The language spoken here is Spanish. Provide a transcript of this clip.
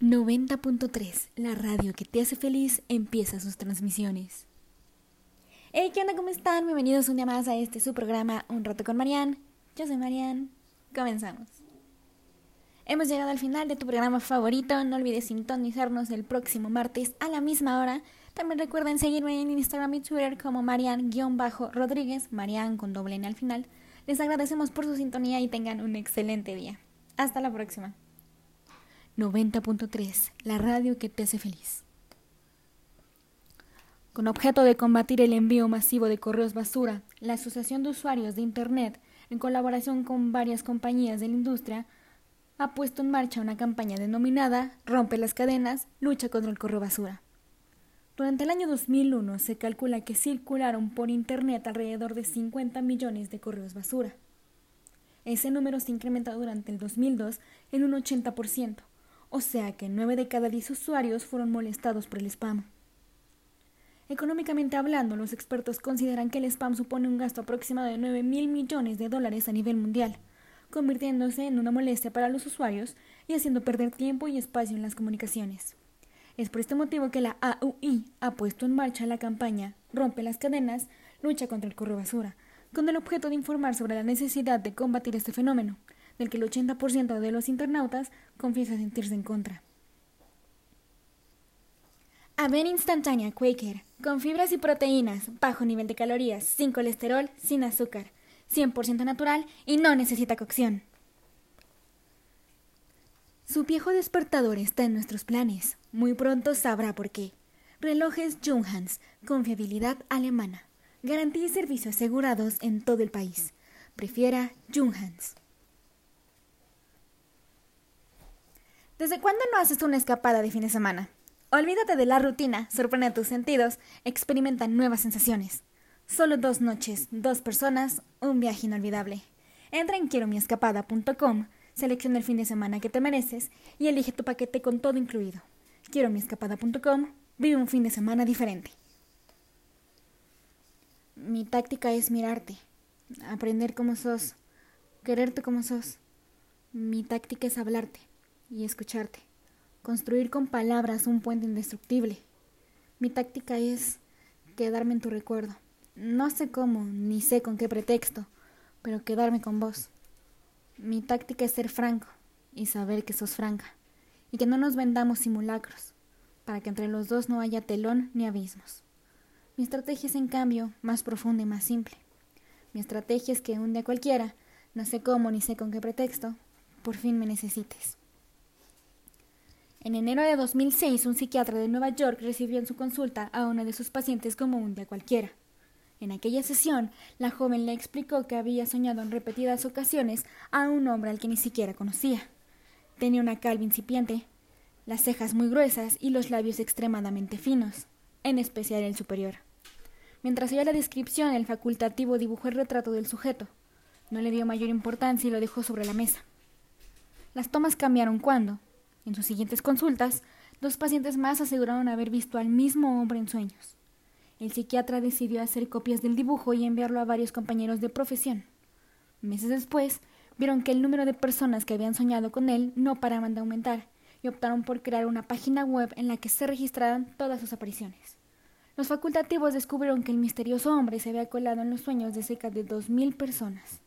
90.3, la radio que te hace feliz, empieza sus transmisiones. Hey, ¿qué onda? ¿Cómo están? Bienvenidos un día más a este su programa Un Rato con Marian. Yo soy Marian. Comenzamos. Hemos llegado al final de tu programa favorito. No olvides sintonizarnos el próximo martes a la misma hora. También recuerden seguirme en Instagram y Twitter como Marian-Rodríguez, Marian con doble N al final. Les agradecemos por su sintonía y tengan un excelente día. Hasta la próxima. 90.3, la radio que te hace feliz. Con objeto de combatir el envío masivo de correos basura, la Asociación de Usuarios de Internet, en colaboración con varias compañías de la industria, ha puesto en marcha una campaña denominada Rompe las cadenas, lucha contra el correo basura. Durante el año 2001 se calcula que circularon por Internet alrededor de 50 millones de correos basura. Ese número se incrementó durante el 2002 en un 80%, o sea que 9 de cada 10 usuarios fueron molestados por el spam. Económicamente hablando, los expertos consideran que el spam supone un gasto aproximado de 9 mil millones de dólares a nivel mundial, convirtiéndose en una molestia para los usuarios y haciendo perder tiempo y espacio en las comunicaciones. Es por este motivo que la AUI ha puesto en marcha la campaña Rompe las cadenas, lucha contra el correo basura, con el objeto de informar sobre la necesidad de combatir este fenómeno, del que el 80% de los internautas confiesa sentirse en contra. Avena instantánea Quaker, con fibras y proteínas, bajo nivel de calorías, sin colesterol, sin azúcar, 100% natural y no necesita cocción. Su viejo despertador está en nuestros planes. Muy pronto sabrá por qué. Relojes Junghans, confiabilidad alemana. Garantía y servicio asegurados en todo el país. Prefiera Junghans. ¿Desde cuándo no haces una escapada de fin de semana? Olvídate de la rutina, sorprende tus sentidos, experimenta nuevas sensaciones. Solo dos noches, dos personas, un viaje inolvidable. Entra en quieromiescapada.com, selecciona el fin de semana que te mereces y elige tu paquete con todo incluido. Quieromiescapada.com, vive un fin de semana diferente. Mi táctica es mirarte, aprender cómo sos, quererte como sos. Mi táctica es hablarte y escucharte. Construir con palabras un puente indestructible. Mi táctica es quedarme en tu recuerdo. No sé cómo, ni sé con qué pretexto, pero quedarme con vos. Mi táctica es ser franco y saber que sos franca, y que no nos vendamos simulacros, para que entre los dos no haya telón ni abismos. Mi estrategia es, en cambio, más profunda y más simple. Mi estrategia es que un día cualquiera, no sé cómo ni sé con qué pretexto, por fin me necesites. En enero de 2006, un psiquiatra de Nueva York recibió en su consulta a una de sus pacientes como un día cualquiera. En aquella sesión, la joven le explicó que había soñado en repetidas ocasiones a un hombre al que ni siquiera conocía. Tenía una calva incipiente, las cejas muy gruesas y los labios extremadamente finos, en especial el superior. Mientras oía la descripción, el facultativo dibujó el retrato del sujeto. No le dio mayor importancia y lo dejó sobre la mesa. Las tomas cambiaron cuando, en sus siguientes consultas, dos pacientes más aseguraron haber visto al mismo hombre en sueños. El psiquiatra decidió hacer copias del dibujo y enviarlo a varios compañeros de profesión. Meses después, vieron que el número de personas que habían soñado con él no paraban de aumentar y optaron por crear una página web en la que se registraran todas sus apariciones. Los facultativos descubrieron que el misterioso hombre se había colado en los sueños de cerca de dos mil personas.